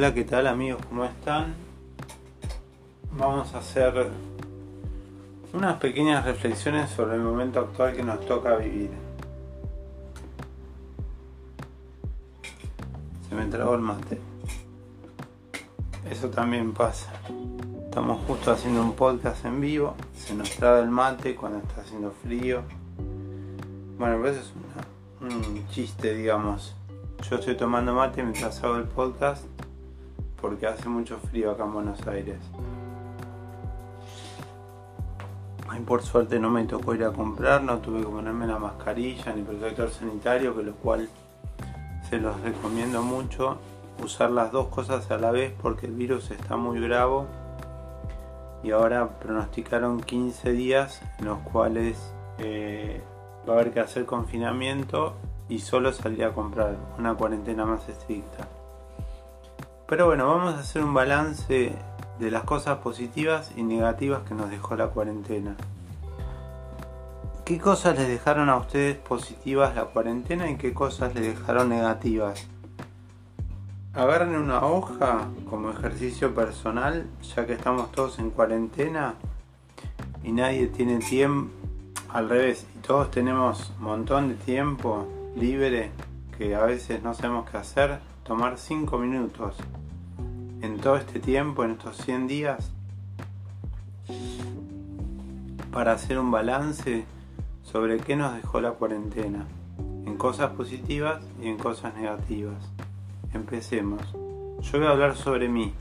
Hola, ¿qué tal amigos? ¿Cómo están? Vamos a hacer unas pequeñas reflexiones sobre el momento actual que nos toca vivir. Se me trabó el mate. Eso también pasa. Estamos justo haciendo un podcast en vivo. Se nos traba el mate cuando está haciendo frío. Bueno, pues es un chiste, digamos. Yo estoy tomando mate mientras hago el podcast porque hace mucho frío acá en Buenos Aires. Ay, por suerte no me tocó ir a comprar, no tuve que ponerme la mascarilla ni protector sanitario, que lo cual se los recomiendo mucho. Usar las dos cosas a la vez porque el virus está muy bravo y ahora pronosticaron 15 días en los cuales eh, va a haber que hacer confinamiento y solo salir a comprar una cuarentena más estricta. Pero bueno, vamos a hacer un balance de las cosas positivas y negativas que nos dejó la cuarentena. ¿Qué cosas les dejaron a ustedes positivas la cuarentena y qué cosas les dejaron negativas? Agarren una hoja como ejercicio personal, ya que estamos todos en cuarentena y nadie tiene tiempo, al revés, y todos tenemos un montón de tiempo libre que a veces no sabemos qué hacer, tomar 5 minutos en todo este tiempo, en estos 100 días, para hacer un balance sobre qué nos dejó la cuarentena, en cosas positivas y en cosas negativas. Empecemos. Yo voy a hablar sobre mí.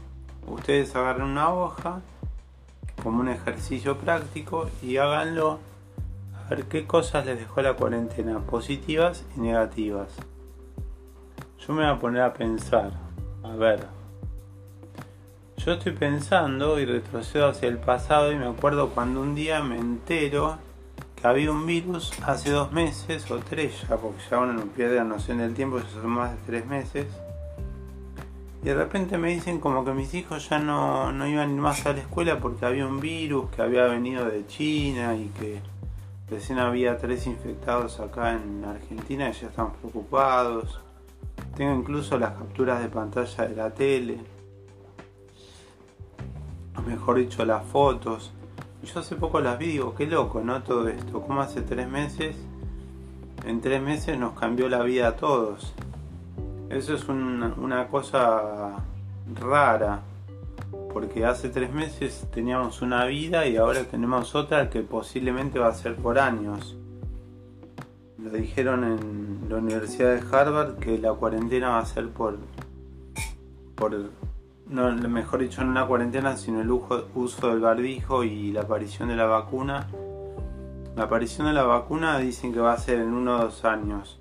Ustedes agarren una hoja como un ejercicio práctico y háganlo a ver qué cosas les dejó la cuarentena, positivas y negativas. Yo me voy a poner a pensar, a ver, yo estoy pensando y retrocedo hacia el pasado y me acuerdo cuando un día me entero que había un virus hace dos meses o tres ya, porque ya uno no pierde la noción del tiempo, ya son más de tres meses. Y de repente me dicen como que mis hijos ya no, no iban más a la escuela porque había un virus que había venido de China y que recién había tres infectados acá en Argentina y ya estamos preocupados. Tengo incluso las capturas de pantalla de la tele mejor dicho las fotos. Yo hace poco las vi digo, qué loco, ¿no? Todo esto, como hace tres meses, en tres meses nos cambió la vida a todos. Eso es una cosa rara, porque hace tres meses teníamos una vida y ahora tenemos otra que posiblemente va a ser por años. Lo dijeron en la Universidad de Harvard que la cuarentena va a ser por, por no, mejor dicho, no una cuarentena, sino el uso del barbijo y la aparición de la vacuna. La aparición de la vacuna dicen que va a ser en uno o dos años.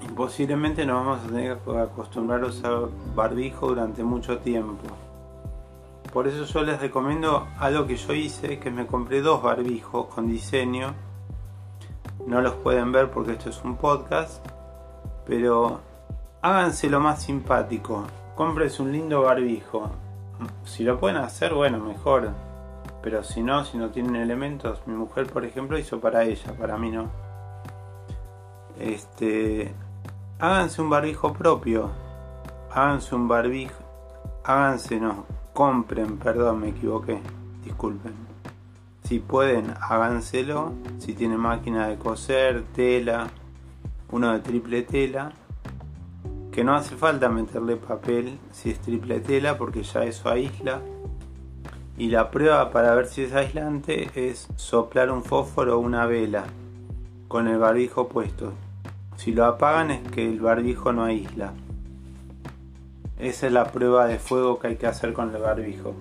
Y posiblemente nos vamos a tener que acostumbrar a usar barbijo durante mucho tiempo. Por eso yo les recomiendo algo que yo hice, que me compré dos barbijos con diseño. No los pueden ver porque esto es un podcast, pero háganse lo más simpático. Compres un lindo barbijo. Si lo pueden hacer, bueno, mejor. Pero si no, si no tienen elementos, mi mujer, por ejemplo, hizo para ella, para mí no. Este, háganse un barbijo propio. Háganse un barbijo. Háganse, no, compren, perdón, me equivoqué. Disculpen. Si pueden, háganselo. Si tienen máquina de coser, tela, uno de triple tela que no hace falta meterle papel si es triple tela porque ya eso aísla. Y la prueba para ver si es aislante es soplar un fósforo o una vela con el barbijo puesto. Si lo apagan es que el barbijo no aísla. Esa es la prueba de fuego que hay que hacer con el barbijo.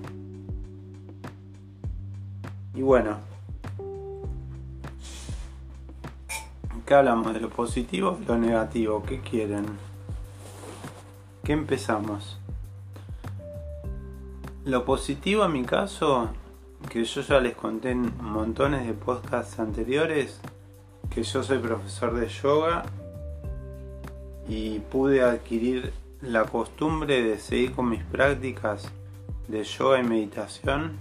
Y bueno, ¿qué hablamos? ¿De lo positivo o lo negativo? ¿Qué quieren? ¿Qué empezamos? Lo positivo en mi caso, que yo ya les conté en montones de podcasts anteriores, que yo soy profesor de yoga y pude adquirir la costumbre de seguir con mis prácticas de yoga y meditación,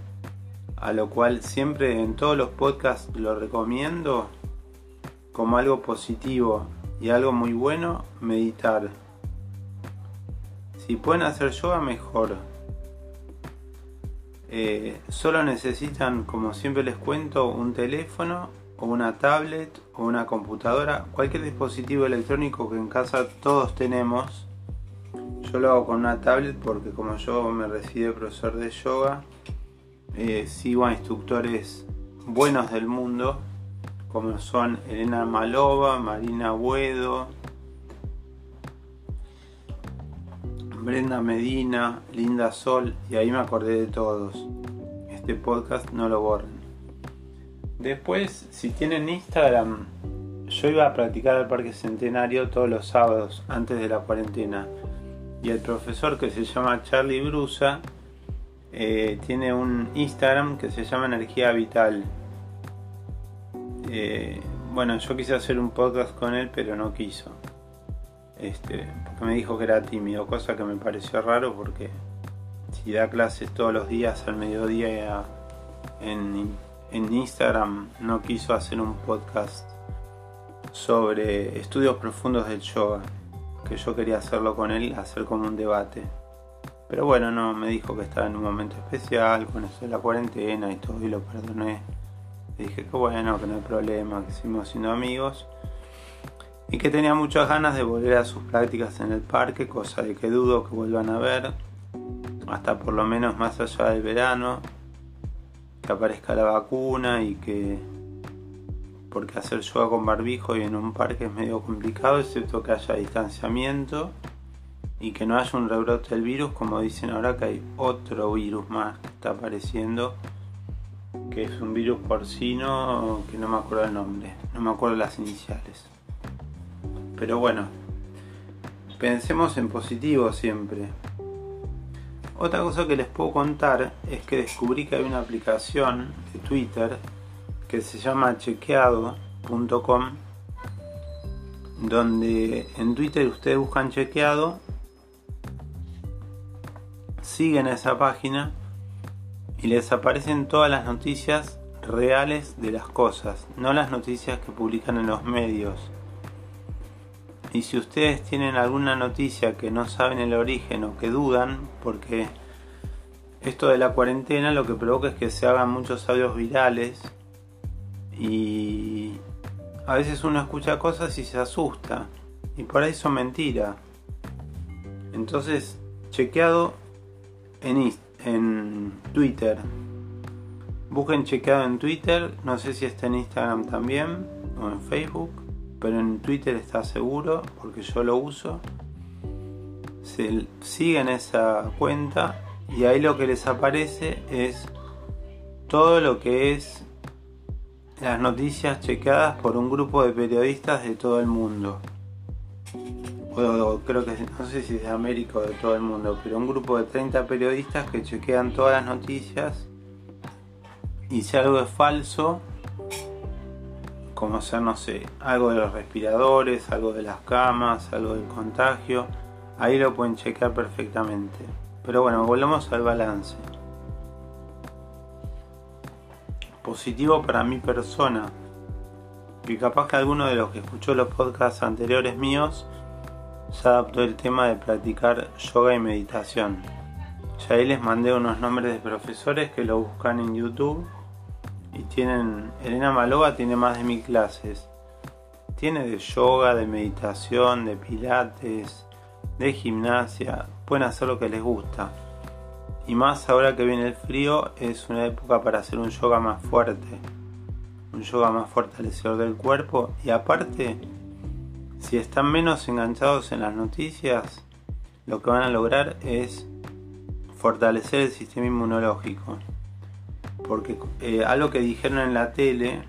a lo cual siempre en todos los podcasts lo recomiendo como algo positivo y algo muy bueno, meditar Si pueden hacer yoga, mejor. Eh, solo necesitan, como siempre les cuento, un teléfono o una tablet o una computadora, cualquier dispositivo electrónico que en casa todos tenemos. Yo lo hago con una tablet porque como yo me recibí profesor de yoga, eh, sigo a instructores buenos del mundo, como son Elena Malova, Marina Buedo, Brenda Medina, Linda Sol, y ahí me acordé de todos. Este podcast no lo borren. Después, si tienen Instagram, yo iba a practicar al Parque Centenario todos los sábados antes de la cuarentena. Y el profesor que se llama Charlie Brusa eh, tiene un Instagram que se llama Energía Vital. Eh, bueno, yo quise hacer un podcast con él, pero no quiso. Este, porque me dijo que era tímido, cosa que me pareció raro porque si da clases todos los días al mediodía en, Instagram no quiso hacer un podcast sobre estudios profundos del yoga, que yo quería hacerlo con él, hacer como un debate. Pero bueno, no, me dijo que estaba en un momento especial con eso de la cuarentena y todo, y lo perdoné. Le dije que bueno, que no hay problema, que seguimos siendo amigos y que tenía muchas ganas de volver a sus prácticas en el parque, cosa de que dudo que vuelvan a ver, hasta por lo menos más allá del verano, que aparezca la vacuna y que porque hacer yoga con barbijo y en un parque es medio complicado, excepto que haya distanciamiento y que no haya un rebrote del virus, como dicen ahora que hay otro virus más que está apareciendo, que es un virus porcino que no me acuerdo el nombre, no me acuerdo las iniciales. Pero bueno, pensemos en positivo siempre. Otra cosa que les puedo contar es que descubrí que hay una aplicación de Twitter que se llama chequeado.com donde en Twitter ustedes buscan chequeado, siguen esa página y les aparecen todas las noticias reales de las cosas, no las noticias que publican en los medios. Y si ustedes tienen alguna noticia que no saben el origen o que dudan, porque esto de la cuarentena lo que provoca es que se hagan muchos audios virales y a veces uno escucha cosas y se asusta y por ahí son mentiras. Entonces, chequeado en, en Twitter. Busquen chequeado en Twitter, no sé si está en Instagram también o en Facebook pero en Twitter está seguro porque yo lo uso. Se siguen esa cuenta y ahí lo que les aparece es todo lo que es las noticias chequeadas por un grupo de periodistas de todo el mundo. creo que no sé si de América o de todo el mundo, pero un grupo de 30 periodistas que chequean todas las noticias y si algo es falso, como ser, no sé, algo de los respiradores, algo de las camas, algo del contagio, ahí lo pueden chequear perfectamente. Pero bueno, volvemos al balance. Positivo para mi persona, y capaz que alguno de los que escuchó los podcasts anteriores míos se adaptó el tema de practicar yoga y meditación. Ya ahí les mandé unos nombres de profesores que lo buscan en YouTube y tienen, Elena Malova tiene más de mil clases. Tiene de yoga, de meditación, de pilates, de gimnasia. Pueden hacer lo que les gusta. Y más ahora que viene el frío, es una época para hacer un yoga más fuerte. Un yoga más fortalecedor del cuerpo. Y aparte, si están menos enganchados en las noticias, lo que van a lograr es fortalecer el sistema inmunológico porque eh, algo que dijeron en la tele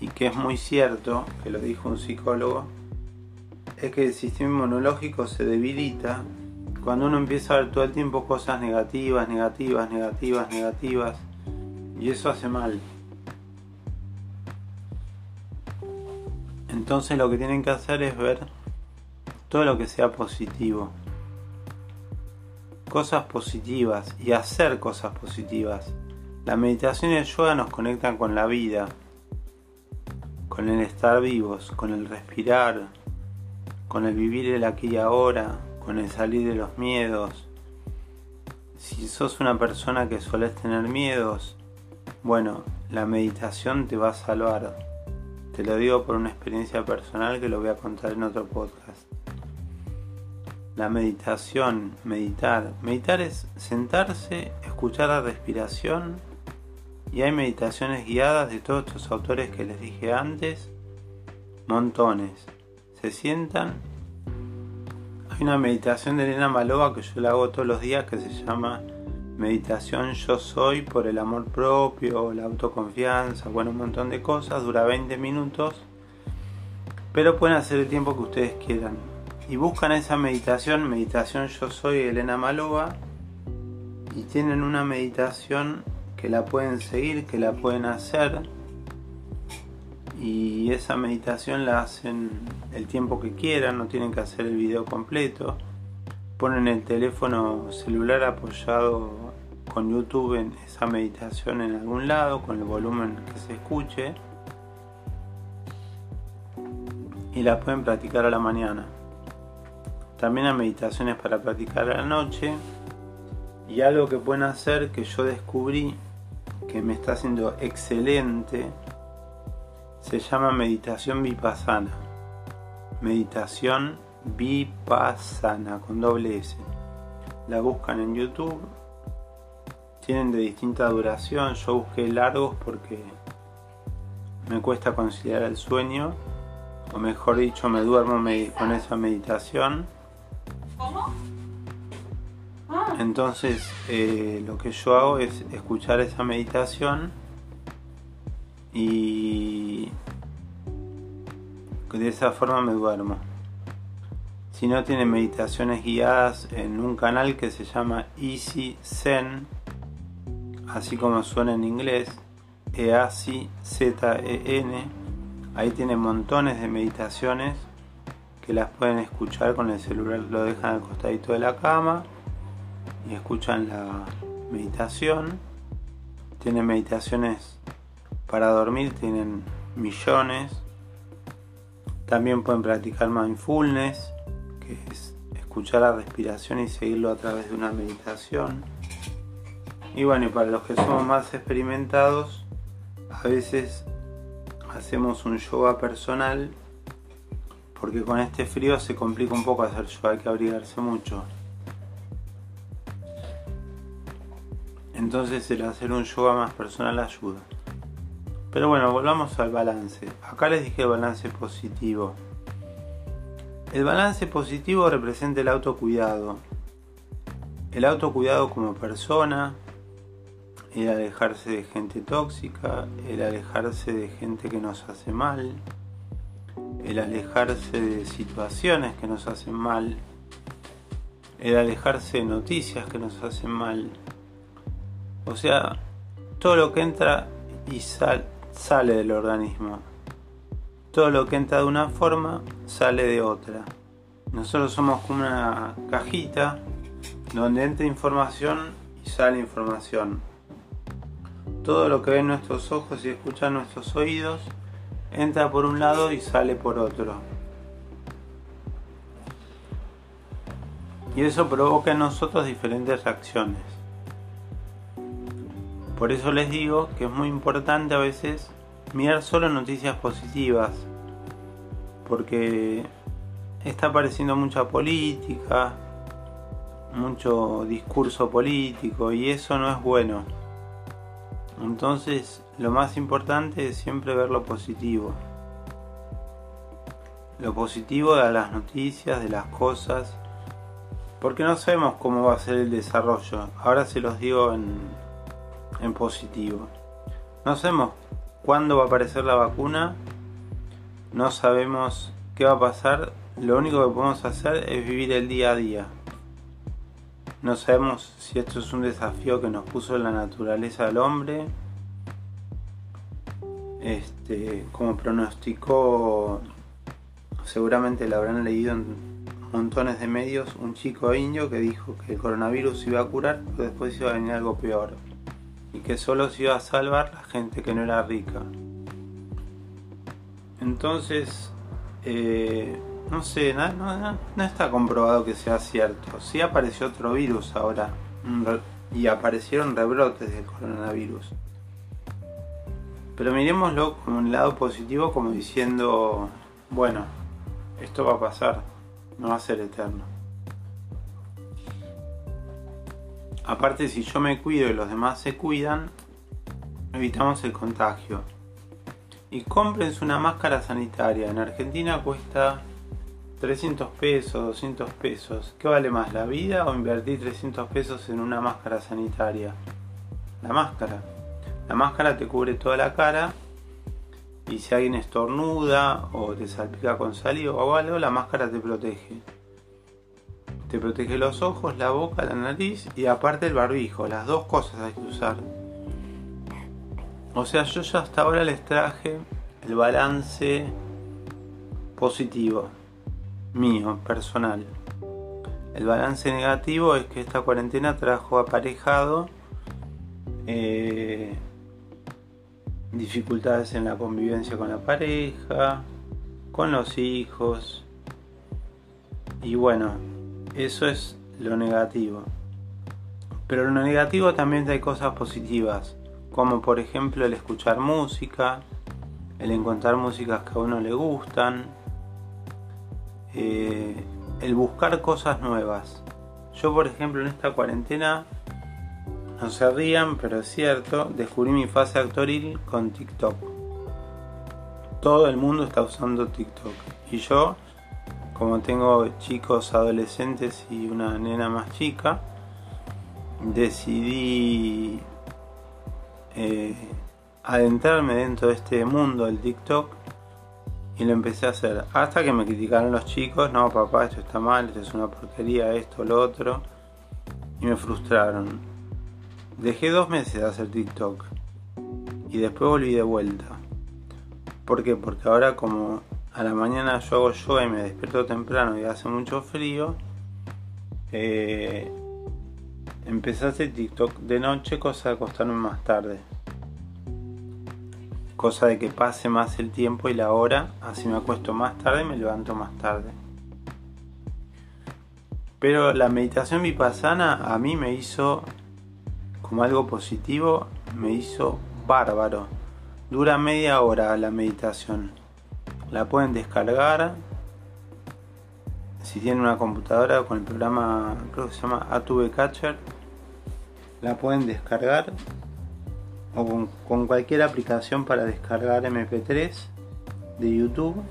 y que es muy cierto, que lo dijo un psicólogo, es que el sistema inmunológico se debilita cuando uno empieza a ver todo el tiempo cosas negativas, negativas, negativas, negativas, y eso hace mal. Entonces lo que tienen que hacer es ver todo lo que sea positivo. Cosas positivas y hacer cosas positivas. La meditación y el yoga nos conectan con la vida, con el estar vivos, con el respirar, con el vivir el aquí y ahora, con el salir de los miedos. Si sos una persona que sueles tener miedos, bueno, la meditación te va a salvar. Te lo digo por una experiencia personal que lo voy a contar en otro podcast. La meditación, meditar. Meditar es sentarse, escuchar la respiración y hay meditaciones guiadas de todos estos autores que les dije antes. Montones. Se sientan. Hay una meditación de Elena Malova que yo la hago todos los días que se llama Meditación Yo Soy por el amor propio, la autoconfianza, bueno, un montón de cosas. Dura 20 minutos. Pero pueden hacer el tiempo que ustedes quieran y buscan esa meditación, meditación yo soy Elena Malova, y tienen una meditación que la pueden seguir, que la pueden hacer, y esa meditación la hacen el tiempo que quieran, no tienen que hacer el video completo, ponen el teléfono celular apoyado con YouTube en esa meditación en algún lado, con el volumen que se escuche, y la pueden practicar a la mañana. También hay meditaciones para practicar a la noche. Y algo que pueden hacer que yo descubrí que me está haciendo excelente se llama meditación vipassana. Meditación vipassana con doble S. La buscan en YouTube. Tienen de distinta duración. Yo busqué largos porque me cuesta conciliar el sueño. O mejor dicho, me duermo con esa meditación Entonces eh, lo que yo hago es escuchar esa meditación y de esa forma me duermo. Si no tiene meditaciones guiadas en un canal que se llama Easy Zen, así como suena en inglés, EASY Z-E-N, ahí tiene montones de meditaciones que las pueden escuchar con el celular, lo dejan al costadito de la cama y escuchan la meditación. Tienen meditaciones para dormir, tienen millones. También pueden practicar mindfulness, que es escuchar la respiración y seguirlo a través de una meditación. Y bueno, y para los que somos más experimentados, a veces hacemos un yoga personal porque con este frío se complica un poco hacer yoga, hay que abrigarse mucho. Entonces el hacer un yoga más personal ayuda. Pero bueno, volvamos al balance. Acá les dije el balance positivo. El balance positivo representa el autocuidado. El autocuidado como persona, el alejarse de gente tóxica, el alejarse de gente que nos hace mal, el alejarse de situaciones que nos hacen mal, el alejarse de noticias que nos hacen mal. O sea, todo lo que entra y sale del organismo. Todo lo que entra de una forma sale de otra. Nosotros somos como una cajita donde entra información y sale información. Todo lo que ven nuestros ojos y escuchan nuestros oídos entra por un lado y sale por otro. Y eso provoca en nosotros diferentes reacciones. Por eso les digo que es muy importante a veces mirar solo noticias positivas. Porque está apareciendo mucha política, mucho discurso político y eso no es bueno. Entonces lo más importante es siempre ver lo positivo. Lo positivo de las noticias, de las cosas. Porque no sabemos cómo va a ser el desarrollo. Ahora se los digo en, en positivo. No sabemos cuándo va a aparecer la vacuna. No sabemos qué va a pasar. Lo único que podemos hacer es vivir el día a día. No sabemos si esto es un desafío que nos puso la naturaleza del hombre este, como pronosticó, seguramente lo habrán leído en montones de medios, un chico indio que dijo que el coronavirus iba a curar, pero después iba a venir algo peor. Y que solo se iba a salvar la gente que no era rica. Entonces, eh, no sé, no, está comprobado que sea cierto. Sí apareció otro virus ahora y aparecieron rebrotes del coronavirus. Pero miremoslo como un lado positivo, como diciendo, bueno, esto va a pasar, no va a ser eterno. Aparte, si yo me cuido y los demás se cuidan, evitamos el contagio. Y cómprense una máscara sanitaria. En Argentina cuesta 300 pesos, 200 pesos. ¿Qué vale más, la vida o invertir 300 pesos en una máscara sanitaria? La máscara. La máscara te cubre toda la cara y si alguien estornuda o te salpica con saliva o algo, la máscara te protege. Te protege los ojos, la boca, la nariz y aparte el barbijo. Las dos cosas hay que usar. O sea, yo ya hasta ahora les traje el balance positivo mío, personal. El balance negativo es que esta cuarentena trajo aparejado eh, dificultades en la convivencia con la pareja, con los hijos. Y bueno, eso es lo negativo. Pero lo negativo también hay cosas positivas, como por ejemplo el escuchar música, el encontrar músicas que a uno le gustan, eh, el buscar cosas nuevas. Yo, por ejemplo, en esta cuarentena, no se rían, pero es cierto, descubrí mi fase actoril con TikTok. Todo el mundo está usando TikTok. Y yo, como tengo chicos adolescentes y una nena más chica, decidí eh, adentrarme dentro de este mundo del TikTok y lo empecé a hacer. Hasta que me criticaron los chicos, no papá, esto está mal, esto es una porquería, esto, lo otro. Y me frustraron. Dejé dos meses de hacer TikTok. Y después volví de vuelta. ¿Por qué? Porque ahora como a la mañana yo hago yoga y me despierto temprano y hace mucho frío, eh, a hacer TikTok de noche, cosa de acostarme más tarde cosa de que pase más el tiempo y la hora, así me acuesto más tarde y me levanto más tarde. Pero la meditación vipassana a mí me hizo como algo positivo, me hizo bárbaro. Dura media hora la meditación. La pueden descargar si tienen una computadora con el programa, creo que se llama ATV Catcher. La pueden descargar o con, cualquier aplicación para descargar MP3 de YouTube.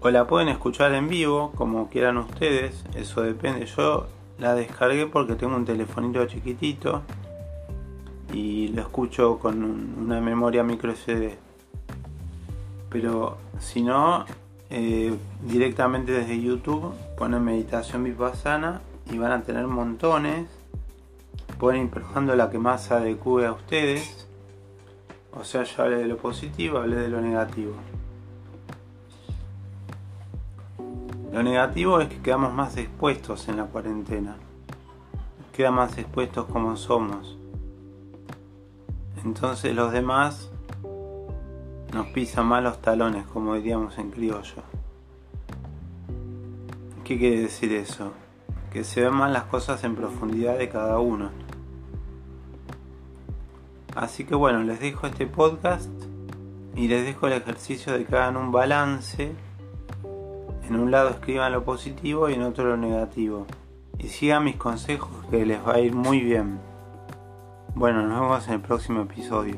O la pueden escuchar en vivo, como quieran ustedes, eso depende. Yo la descargué porque tengo un telefonito chiquitito y lo escucho con una memoria micro SD. Pero si no, eh, directamente desde YouTube ponen meditación vipassana y van a tener montones pueden ir probando la que más se adecue a ustedes. O sea, yo hablé de lo positivo, hablé de lo negativo. Lo negativo es que quedamos más expuestos en la cuarentena. Quedamos más expuestos como somos. Entonces los demás nos pisan mal los talones, como diríamos en criollo. ¿Qué quiere decir eso? Que se ven mal las cosas en profundidad de cada uno. Así que bueno, les dejo este podcast y les dejo el ejercicio de que hagan un balance. En un lado escriban lo positivo y en otro lo negativo. Y sigan mis consejos que les va a ir muy bien. Bueno, nos vemos en el próximo episodio.